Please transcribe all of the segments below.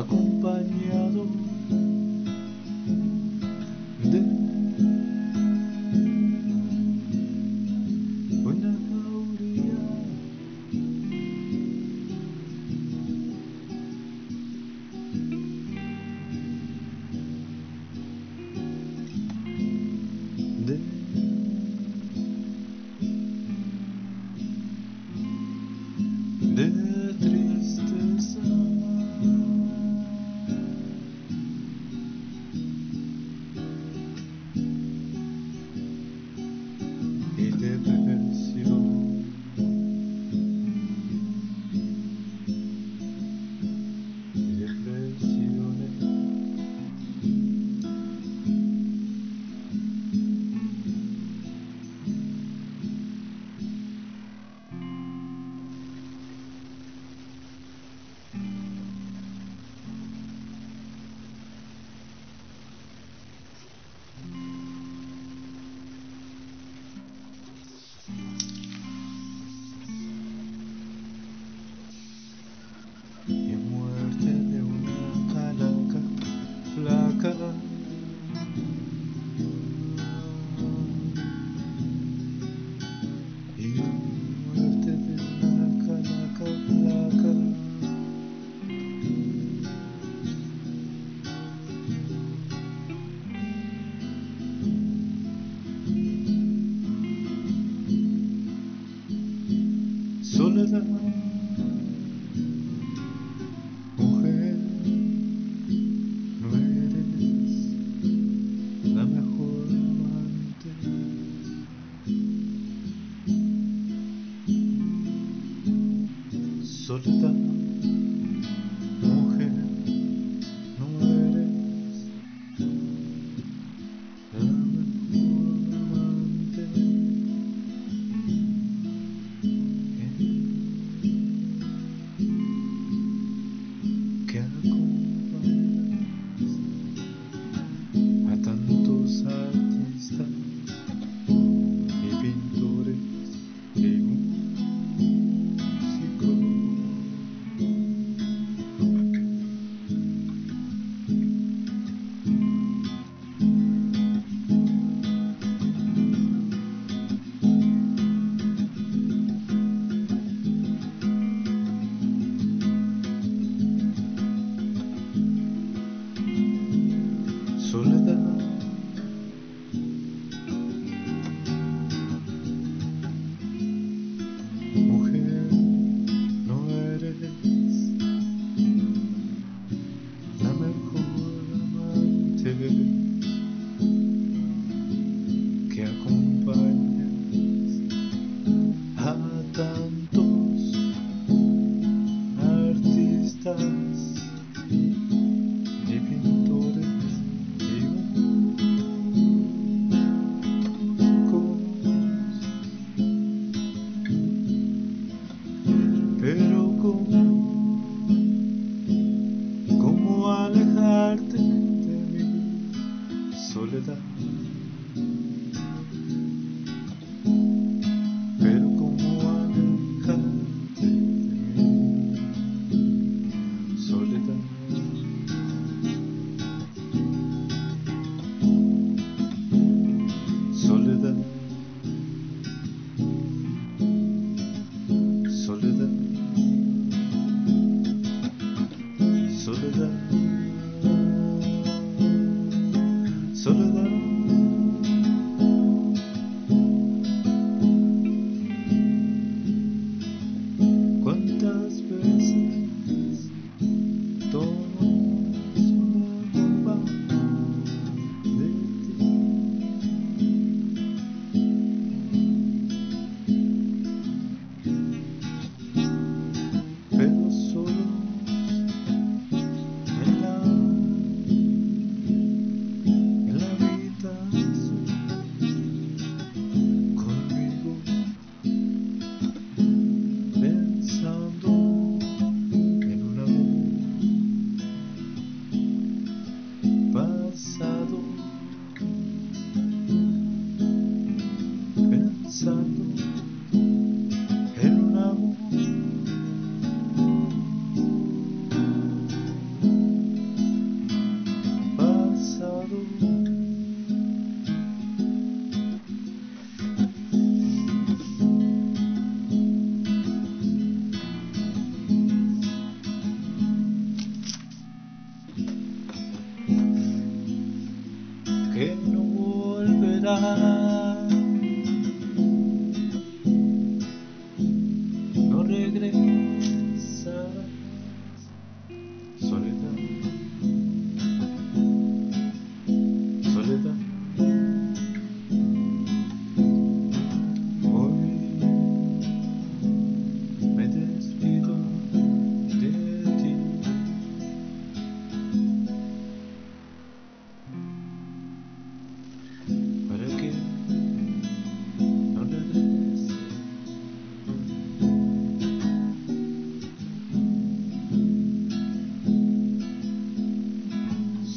acompañado Soledad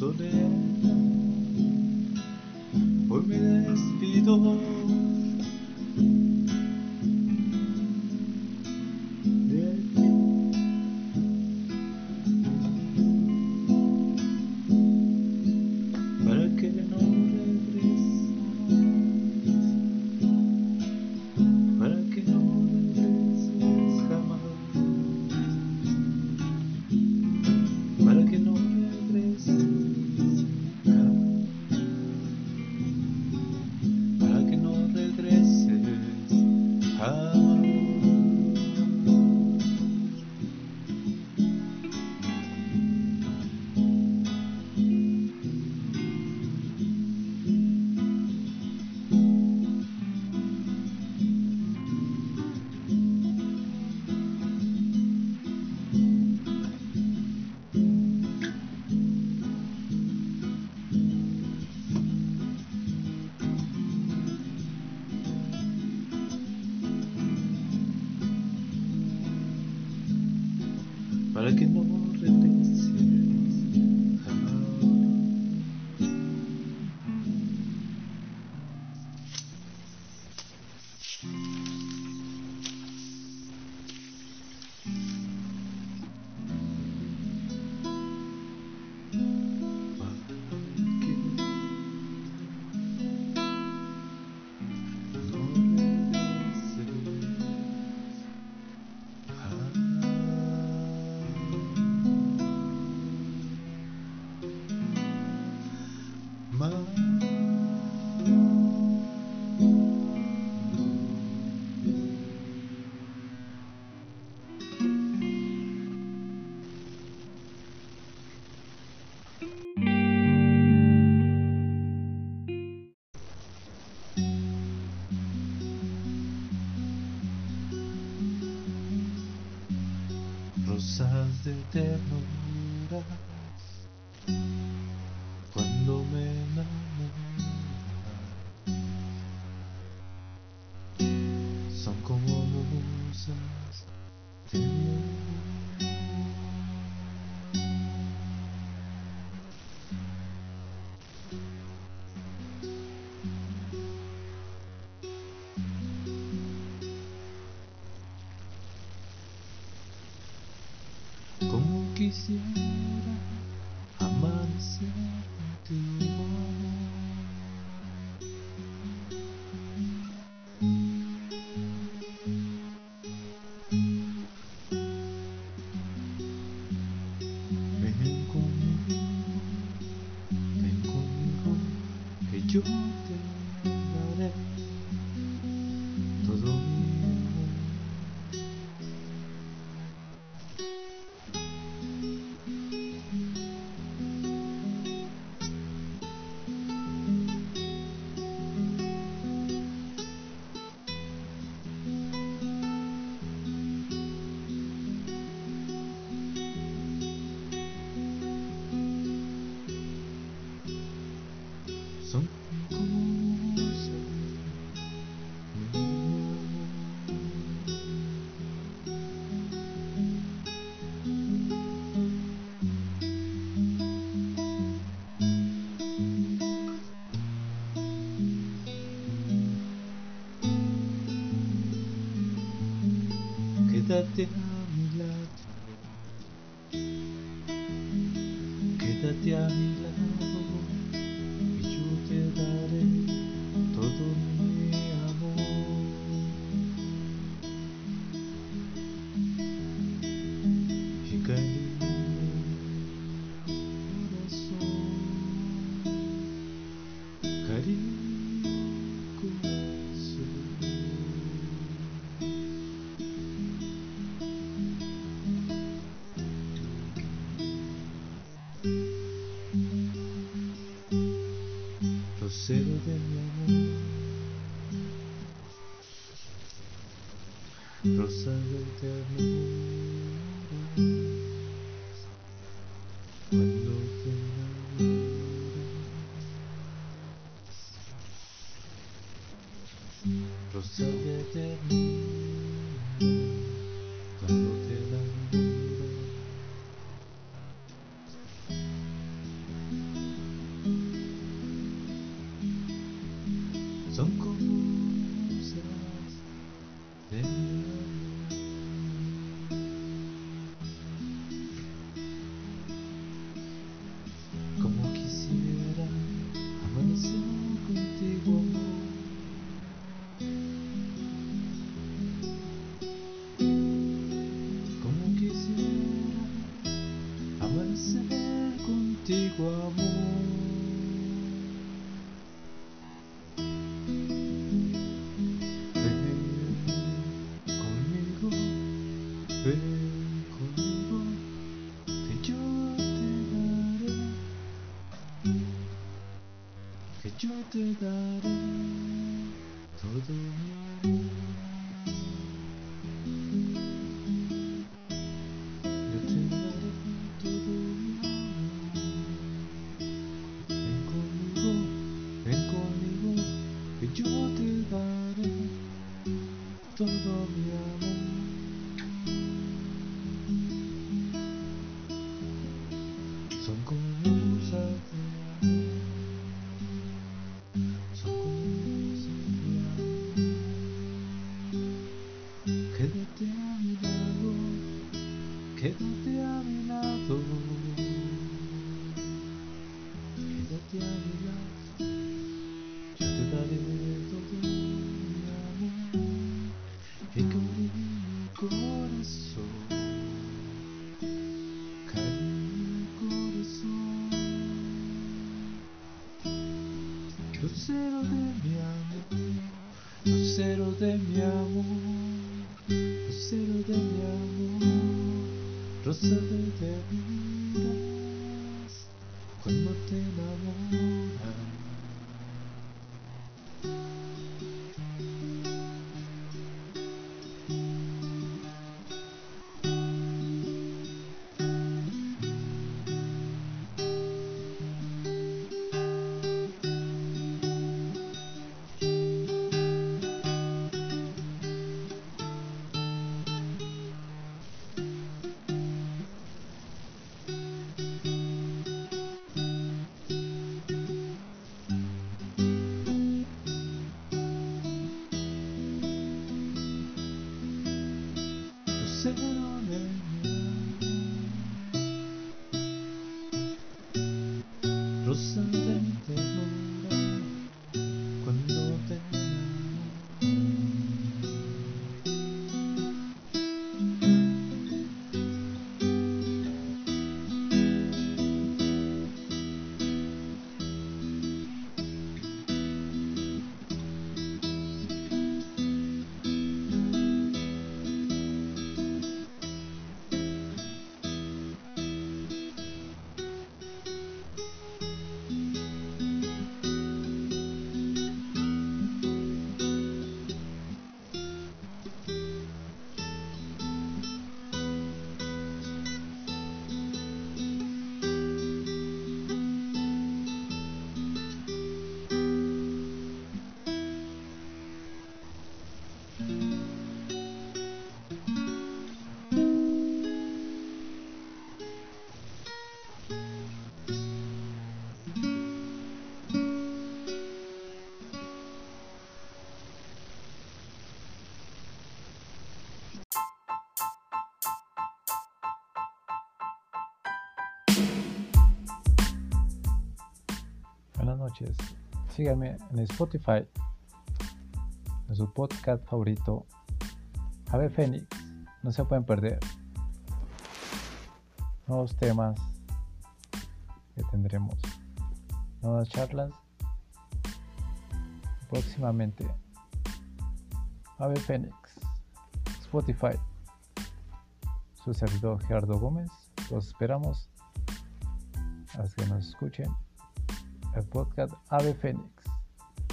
Soledad, hoy me despido Como could da da da de mi amor, rosa de mi cuando te. Listen noches. Síganme en Spotify, en su podcast favorito, Ave Fénix. No se pueden perder nuevos temas que tendremos, nuevas charlas próximamente. Ave Fénix, Spotify. Su servidor Gerardo Gómez. Los esperamos. Hasta que nos escuchen el podcast Ave Fénix.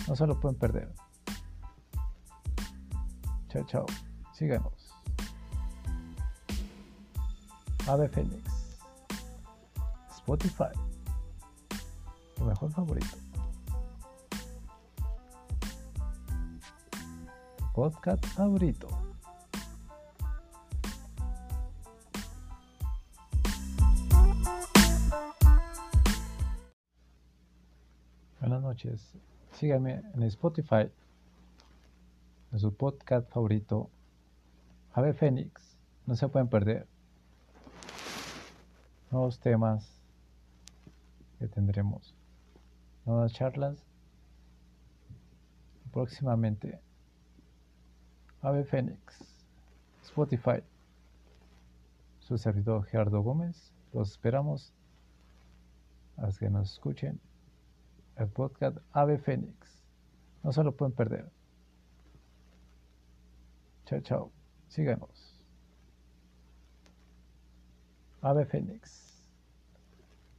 No se lo pueden perder. Chao, chao. Síganos. Ave Fénix. Spotify. Tu mejor favorito. Podcast favorito. Noches. Síganme en Spotify, en su podcast favorito, Ave Fénix. No se pueden perder. Nuevos temas que tendremos. Nuevas charlas. Próximamente. Ave Fénix. Spotify. Su servidor Gerardo Gómez. Los esperamos. A que nos escuchen el podcast Ave Fénix. No se lo pueden perder. Chao, chao. Síganos. Ave Fénix.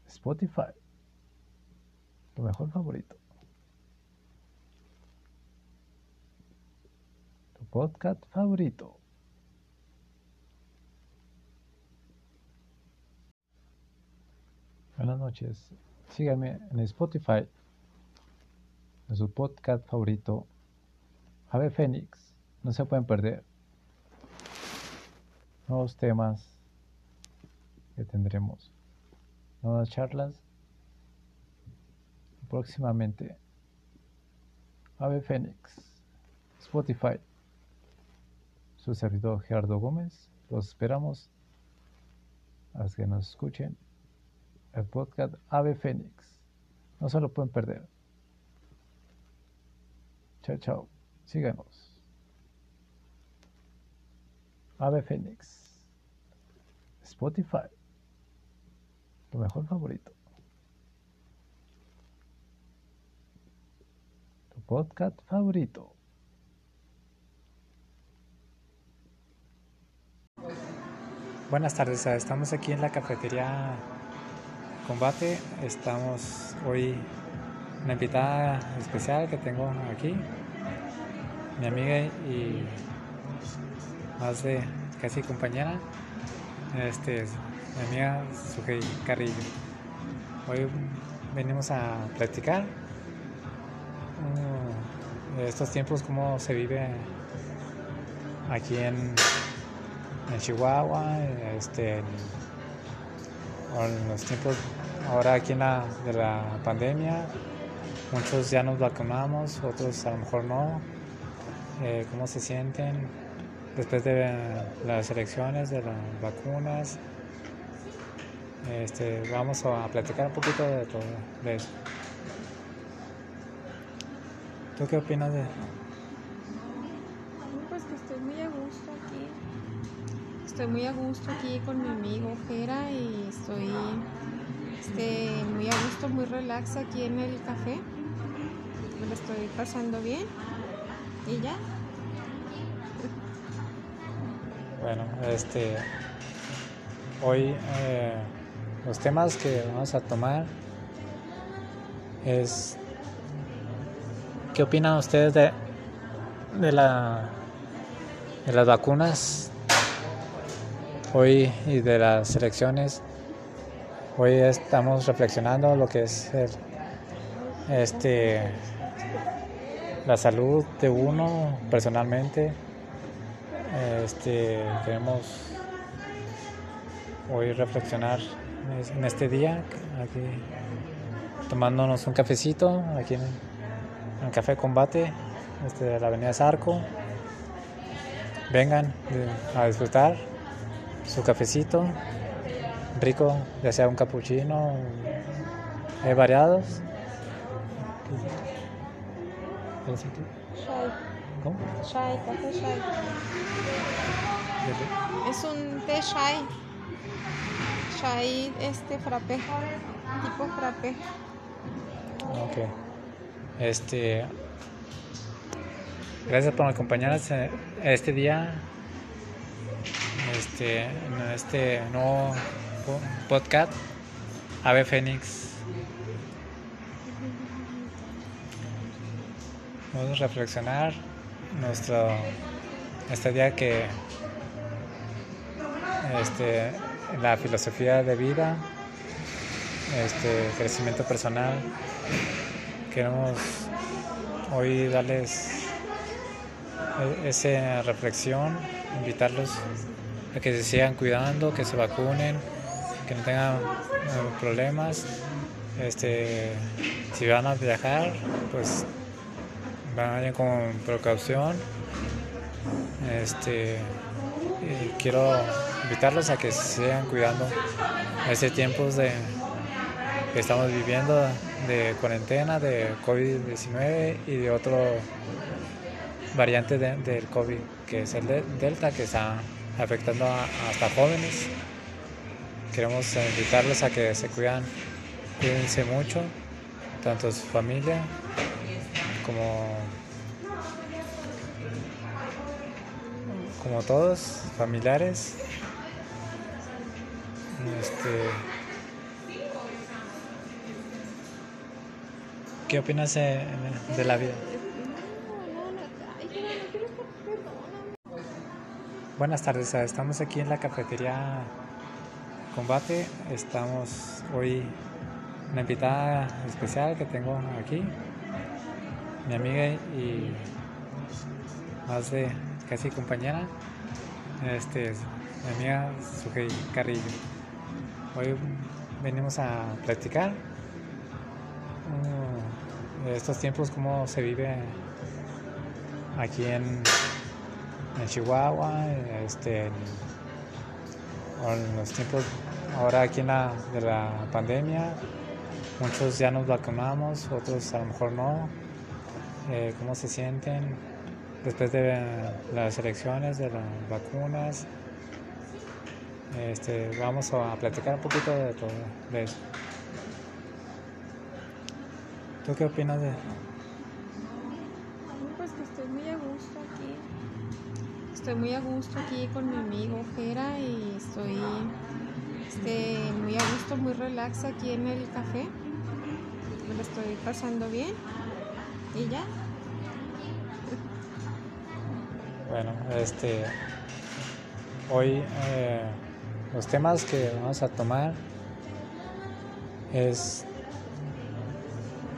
Spotify. Tu mejor favorito. Tu podcast favorito. Buenas noches. Síganme en Spotify su podcast favorito, Ave Fénix. No se pueden perder. Nuevos temas que tendremos. Nuevas charlas. Próximamente. Ave Fénix. Spotify. Su servidor Gerardo Gómez. Los esperamos. A que nos escuchen. El podcast Ave Fénix. No se lo pueden perder. Chao, chao. Síganos. Ave Fénix. Spotify. Tu mejor favorito. Tu podcast favorito. Buenas tardes, estamos aquí en la cafetería Combate. Estamos hoy una invitada especial que tengo aquí, mi amiga y más de casi compañera, este, mi amiga Sujei Carrillo. Hoy venimos a practicar uh, estos tiempos, cómo se vive aquí en, en Chihuahua, este, en, los tiempos ahora aquí en de la pandemia, Muchos ya nos vacunamos, otros a lo mejor no. Eh, ¿Cómo se sienten después de las elecciones, de las vacunas? Este, vamos a platicar un poquito de todo de eso. ¿Tú qué opinas de Pues que estoy muy a gusto aquí. Estoy muy a gusto aquí con mi amigo Jera y estoy este, muy a gusto, muy relax aquí en el café estoy pasando bien y ya. Bueno, este, hoy eh, los temas que vamos a tomar es ¿qué opinan ustedes de, de la de las vacunas hoy y de las elecciones? Hoy estamos reflexionando lo que es el, este la salud de uno personalmente. Este, queremos hoy reflexionar en este día, aquí tomándonos un cafecito, aquí en, el Café Combate, este, de la Avenida Zarco. Vengan a disfrutar su cafecito rico, ya sea un capuchino, hay variados. Chai. ¿Cómo? Chai, café chai. Es un té chai. Chai este frappé. Tipo frappé. Ok. Este. Gracias por acompañarnos este día. Este, en este nuevo po- podcast. Ave Fénix. Vamos a reflexionar nuestro este día que este, la filosofía de vida, este crecimiento personal. Queremos hoy darles esa reflexión, invitarlos a que se sigan cuidando, que se vacunen, que no tengan eh, problemas. Este, si van a viajar, pues vayan con precaución. Este, quiero invitarlos a que sigan cuidando. Este tiempos de que estamos viviendo de cuarentena, de COVID-19 y de otro variante del COVID, que es el Delta, que está afectando hasta jóvenes. Queremos invitarlos a que se cuidan, cuídense mucho, tanto su familia como, como todos, familiares. Este, ¿Qué opinas de, la vida? Buenas tardes, estamos aquí en la cafetería Combate. Estamos hoy una invitada especial que tengo aquí, mi amiga y más de casi compañera, este, mi amiga Sujei Carrillo. Hoy venimos a platicar uh, estos tiempos, cómo se vive aquí en en Chihuahua, este, en, los tiempos ahora aquí en la, de la pandemia, muchos ya nos vacunamos, otros a lo mejor no. Eh, ¿Cómo se sienten después de las elecciones, de las vacunas? Este, vamos a platicar un poquito de todo de eso. ¿Tú qué opinas de, Estoy muy a gusto aquí con mi amigo Jera y estoy este, muy a gusto, muy relax aquí en el café. Me lo estoy pasando bien y ya. Bueno, este hoy eh, los temas que vamos a tomar es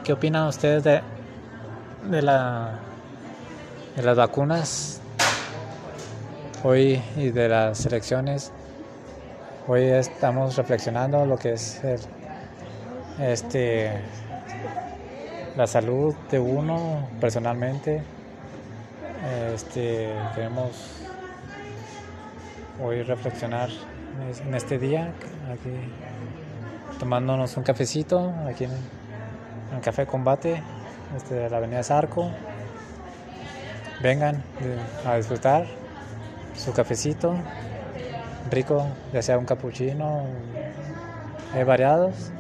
¿qué opinan ustedes de, de la de las vacunas hoy y de las elecciones. Hoy estamos reflexionando lo que es este, la salud de uno personalmente. Este, queremos hoy reflexionar en este día, aquí tomándonos un cafecito, aquí en el Café Combate, este, de la Avenida Zarco. Vengan a disfrutar su cafecito rico, ya sea un cappuccino, hay variados.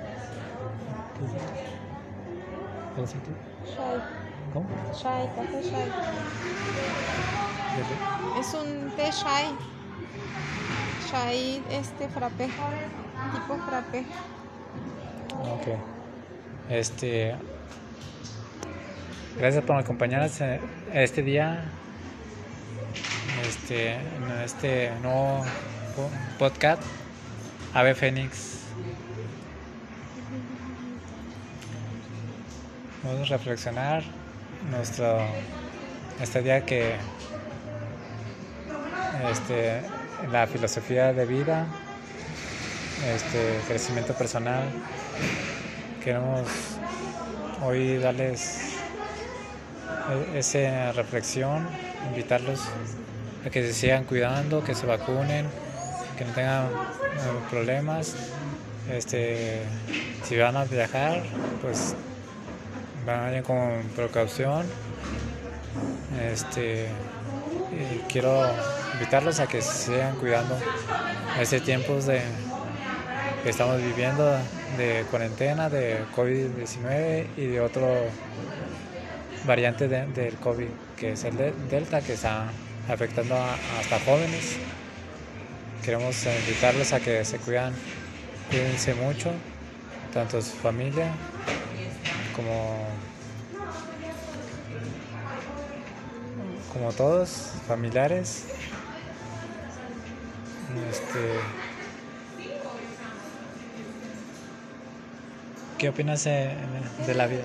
¿Cómo? Chai, café chai. Es un té chai. Chai este frappé, tipo frappé. Ok. Este Gracias por acompañarnos este día este, en este nuevo podcast Ave Fénix. Vamos a reflexionar nuestro este día que este, la filosofía de vida, este crecimiento personal. Queremos hoy darles e-, esa reflexión, invitarlos a que se sigan cuidando, que se vacunen, que no tengan eh, problemas. Este, si van a viajar, pues vayan con precaución. Este, quiero invitarlos a que sigan cuidando. Este tiempos de que estamos viviendo de cuarentena, de COVID-19 y de otro variante del COVID, que es el Delta, que está afectando hasta jóvenes. Queremos invitarlos a que se cuidan, cuídense mucho, tanto su familia como, como todos, familiares. Este, ¿Qué opinas eh, de la vida?